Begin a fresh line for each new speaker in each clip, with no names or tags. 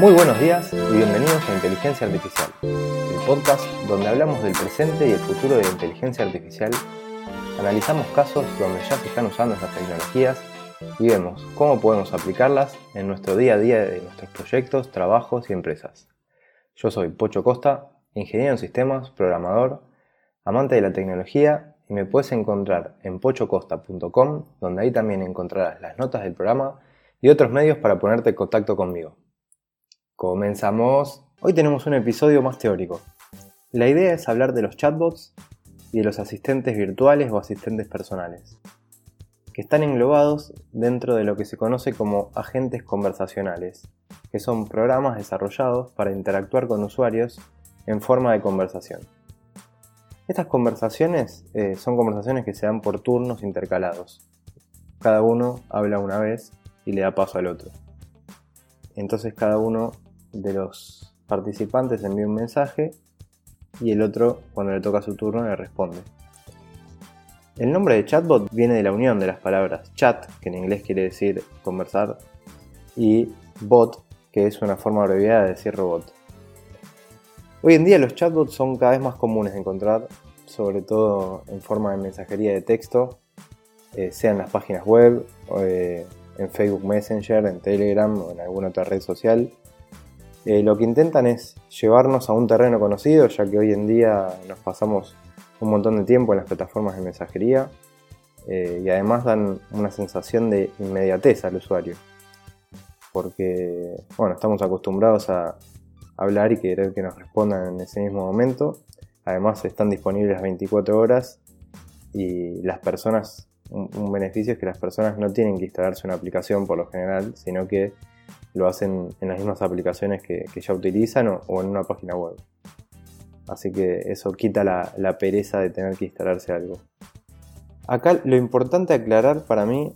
Muy buenos días y bienvenidos a Inteligencia Artificial, el podcast donde hablamos del presente y el futuro de la inteligencia artificial, analizamos casos donde ya se están usando estas tecnologías y vemos cómo podemos aplicarlas en nuestro día a día de nuestros proyectos, trabajos y empresas. Yo soy Pocho Costa, ingeniero en sistemas, programador, amante de la tecnología y me puedes encontrar en pochocosta.com donde ahí también encontrarás las notas del programa y otros medios para ponerte en contacto conmigo. Comenzamos. Hoy tenemos un episodio más teórico. La idea es hablar de los chatbots y de los asistentes virtuales o asistentes personales, que están englobados dentro de lo que se conoce como agentes conversacionales, que son programas desarrollados para interactuar con usuarios en forma de conversación. Estas conversaciones eh, son conversaciones que se dan por turnos intercalados. Cada uno habla una vez y le da paso al otro. Entonces cada uno de los participantes envía un mensaje y el otro, cuando le toca su turno, le responde. El nombre de chatbot viene de la unión de las palabras chat, que en inglés quiere decir conversar, y bot, que es una forma abreviada de decir robot. Hoy en día los chatbots son cada vez más comunes de encontrar, sobre todo en forma de mensajería de texto, eh, sea en las páginas web, eh, en Facebook Messenger, en Telegram o en alguna otra red social. Eh, lo que intentan es llevarnos a un terreno conocido, ya que hoy en día nos pasamos un montón de tiempo en las plataformas de mensajería y además dan una sensación de inmediatez al usuario. Porque, bueno, estamos acostumbrados a, hablar y querer que nos respondan en ese mismo momento. Además están disponibles las 24 horas y las personas, un, beneficio es que las personas no tienen que instalarse una aplicación por lo general, sino que lo hacen en las mismas aplicaciones que, ya utilizan o, en una página web. Así que eso quita la, pereza de tener que instalarse algo. Acá lo importante aclarar para mí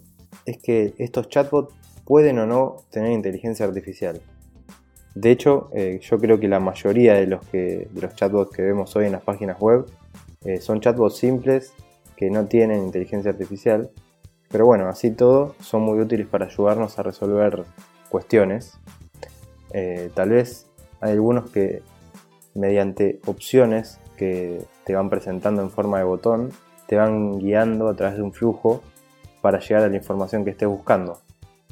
es que estos chatbots pueden o no tener inteligencia artificial. De hecho, eh, yo creo que la mayoría de los, que, los chatbots que vemos hoy en las páginas web eh, son chatbots simples que no tienen inteligencia artificial. Pero bueno, así todo, son muy útiles para ayudarnos a resolver cuestiones. Eh, tal vez hay algunos que mediante opciones que te van presentando en forma de botón, te van guiando a través de un flujo para llegar a la información que estés buscando.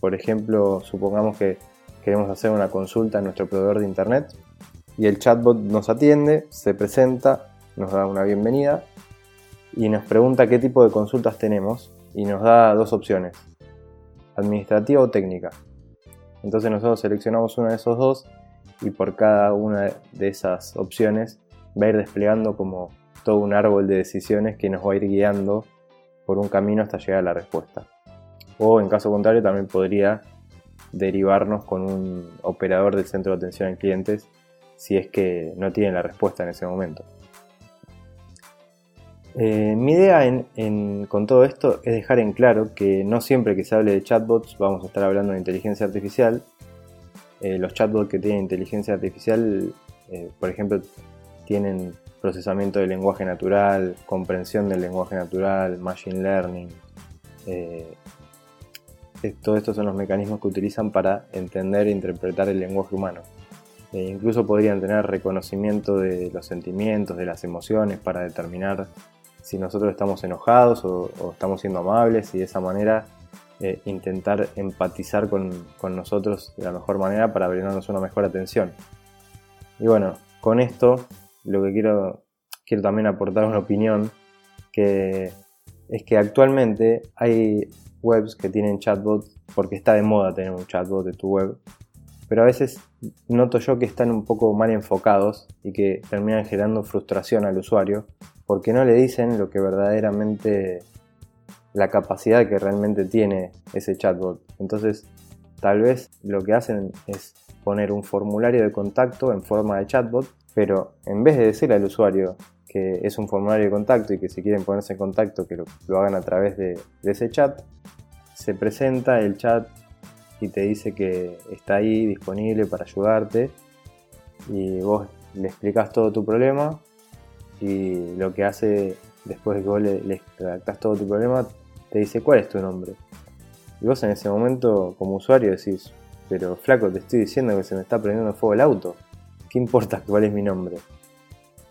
Por ejemplo, supongamos que queremos hacer una consulta en nuestro proveedor de internet y el chatbot nos atiende, se presenta, nos da una bienvenida y nos pregunta qué tipo de consultas tenemos y nos da dos opciones, administrativa o técnica. Entonces nosotros seleccionamos una de esos dos y por cada una de esas opciones va a ir desplegando como todo un árbol de decisiones que nos va a ir guiando por un camino hasta llegar a la respuesta. O en caso contrario también podría derivarnos con un operador del centro de atención a clientes si es que no tienen la respuesta en ese momento. Eh, mi idea con todo esto es dejar en claro que no siempre que se hable de chatbots vamos a estar hablando de inteligencia artificial. Eh, los chatbots que tienen inteligencia artificial, eh, por ejemplo, tienen procesamiento del lenguaje natural, comprensión del lenguaje natural, machine learning, todos estos son los mecanismos que utilizan para entender e interpretar el lenguaje humano. Incluso podrían tener reconocimiento de los sentimientos, de las emociones, para determinar si nosotros estamos enojados o, estamos siendo amables y de esa manera eh, intentar empatizar con, nosotros de la mejor manera para brindarnos una mejor atención. Y bueno, con esto lo que quiero, quiero también aportar una opinión que es que actualmente hay webs que tienen chatbot porque está de moda tener un chatbot de tu web. Pero a veces noto yo que están un poco mal enfocados y que terminan generando frustración al usuario porque no le dicen lo que verdaderamente la capacidad que realmente tiene ese chatbot. Entonces, tal vez lo que hacen es poner un formulario de contacto en forma de chatbot, pero en vez de decirle al usuario que es un formulario de contacto y que si quieren ponerse en contacto que lo, hagan a través de, ese chat, se presenta el chat y te dice que está ahí disponible para ayudarte y vos le explicas todo tu problema y lo que hace después de que vos le, le redactás todo tu problema te dice cuál es tu nombre. Y vos en ese momento como usuario decís, pero flaco, te estoy diciendo que se me está prendiendo fuego el auto. ¿Qué importa cuál es mi nombre?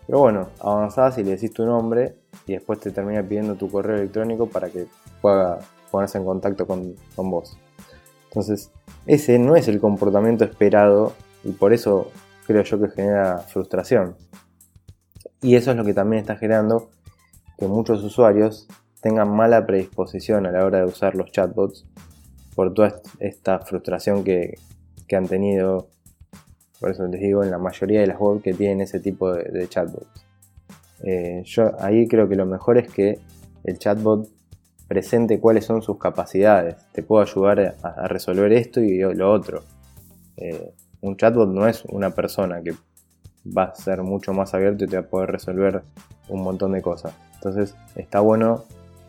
Pero bueno, avanzás y le decís tu nombre y después te termina pidiendo tu correo electrónico para que pueda ponerse en contacto con, con vos. Entonces, ese no es el comportamiento esperado y por eso creo yo que genera frustración. Y eso es lo que también está generando que muchos usuarios tengan mala predisposición a la hora de usar los chatbots por toda esta frustración que, han tenido. Por eso les digo, en la mayoría de las webs que tienen ese tipo de, chatbots. Eh, yo ahí creo que lo mejor es que el chatbot presente cuáles son sus capacidades. Te puedo ayudar a, resolver esto y lo otro. Eh, un chatbot no es una persona que va a ser mucho más abierto y te va a poder resolver un montón de cosas. Entonces está bueno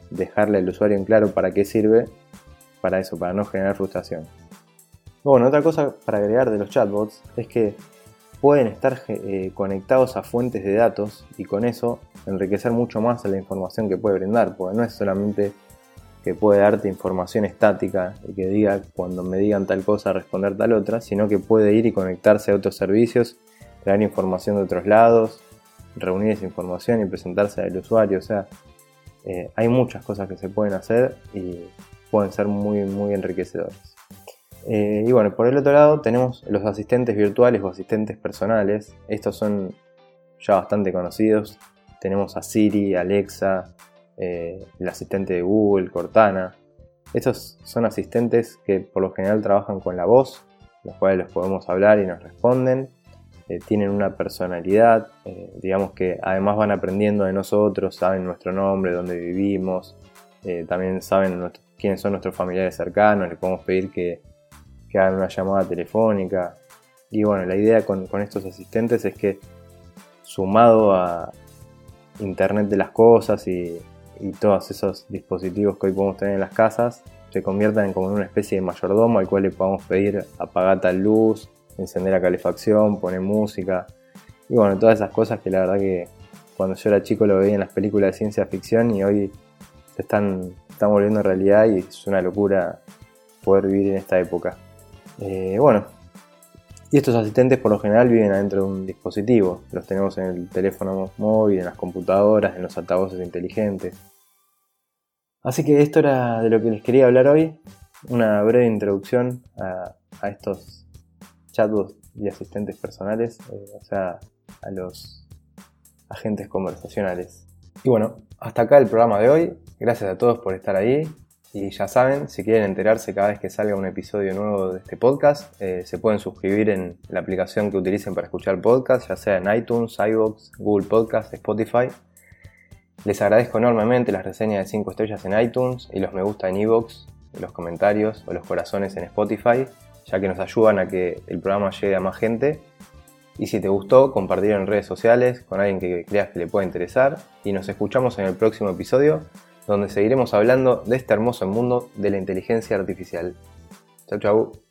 dejarle al usuario en claro para qué sirve, para eso, para no generar frustración. Bueno, otra cosa para agregar de los chatbots es que pueden estar eh, conectados a fuentes de datos y con eso enriquecer mucho más la información que puede brindar, porque no es solamente que puede darte información estática y que diga cuando me digan tal cosa responder tal otra, sino que puede ir y conectarse a otros servicios, traer información de otros lados, reunir esa información y presentarse al usuario. O sea, eh, hay muchas cosas que se pueden hacer y pueden ser muy, muy enriquecedores. Eh, y bueno, por el otro lado tenemos los asistentes virtuales o asistentes personales. Estos son ya bastante conocidos. Tenemos a Siri, Alexa, eh, el asistente de Google, Cortana. Estos son asistentes que por lo general trabajan con la voz, los cuales los podemos hablar y nos responden. Eh, tienen una personalidad, eh, digamos que además van aprendiendo de nosotros, saben nuestro nombre, dónde vivimos, también saben quiénes son nuestros familiares cercanos, les podemos pedir que, hagan una llamada telefónica. Y bueno, la idea con estos asistentes es que sumado a Internet de las Cosas y y todos esos dispositivos que hoy podemos tener en las casas se conviertan en como una especie de mayordomo al cual le podamos pedir apagar tal luz, encender la calefacción, poner música y bueno, todas esas cosas que la verdad que cuando yo era chico lo veía en las películas de ciencia ficción y hoy se están, están volviendo realidad y es una locura poder vivir en esta época. Eh, bueno, y estos asistentes por lo general viven adentro de un dispositivo. Los tenemos en el teléfono móvil, en las computadoras, en los altavoces inteligentes. Así que esto era de lo que les quería hablar hoy. Una breve introducción a, estos chatbots y asistentes personales, eh, o sea, a los agentes conversacionales. Y bueno, hasta acá el programa de hoy. Gracias a todos por estar ahí. Y ya saben, si quieren enterarse cada vez que salga un episodio nuevo de este podcast, eh, se pueden suscribir en la aplicación que utilicen para escuchar podcast, ya sea en iTunes, iVoox, Google Podcast, Spotify. Les agradezco enormemente las reseñas de 5 estrellas en iTunes y los me gusta en iVoox, los comentarios o los corazones en Spotify, ya que nos ayudan a que el programa llegue a más gente. Y si te gustó, compartir en redes sociales con alguien que creas que le pueda interesar. Y nos escuchamos en el próximo episodio donde seguiremos hablando de este hermoso mundo de la inteligencia artificial. Chau, chau.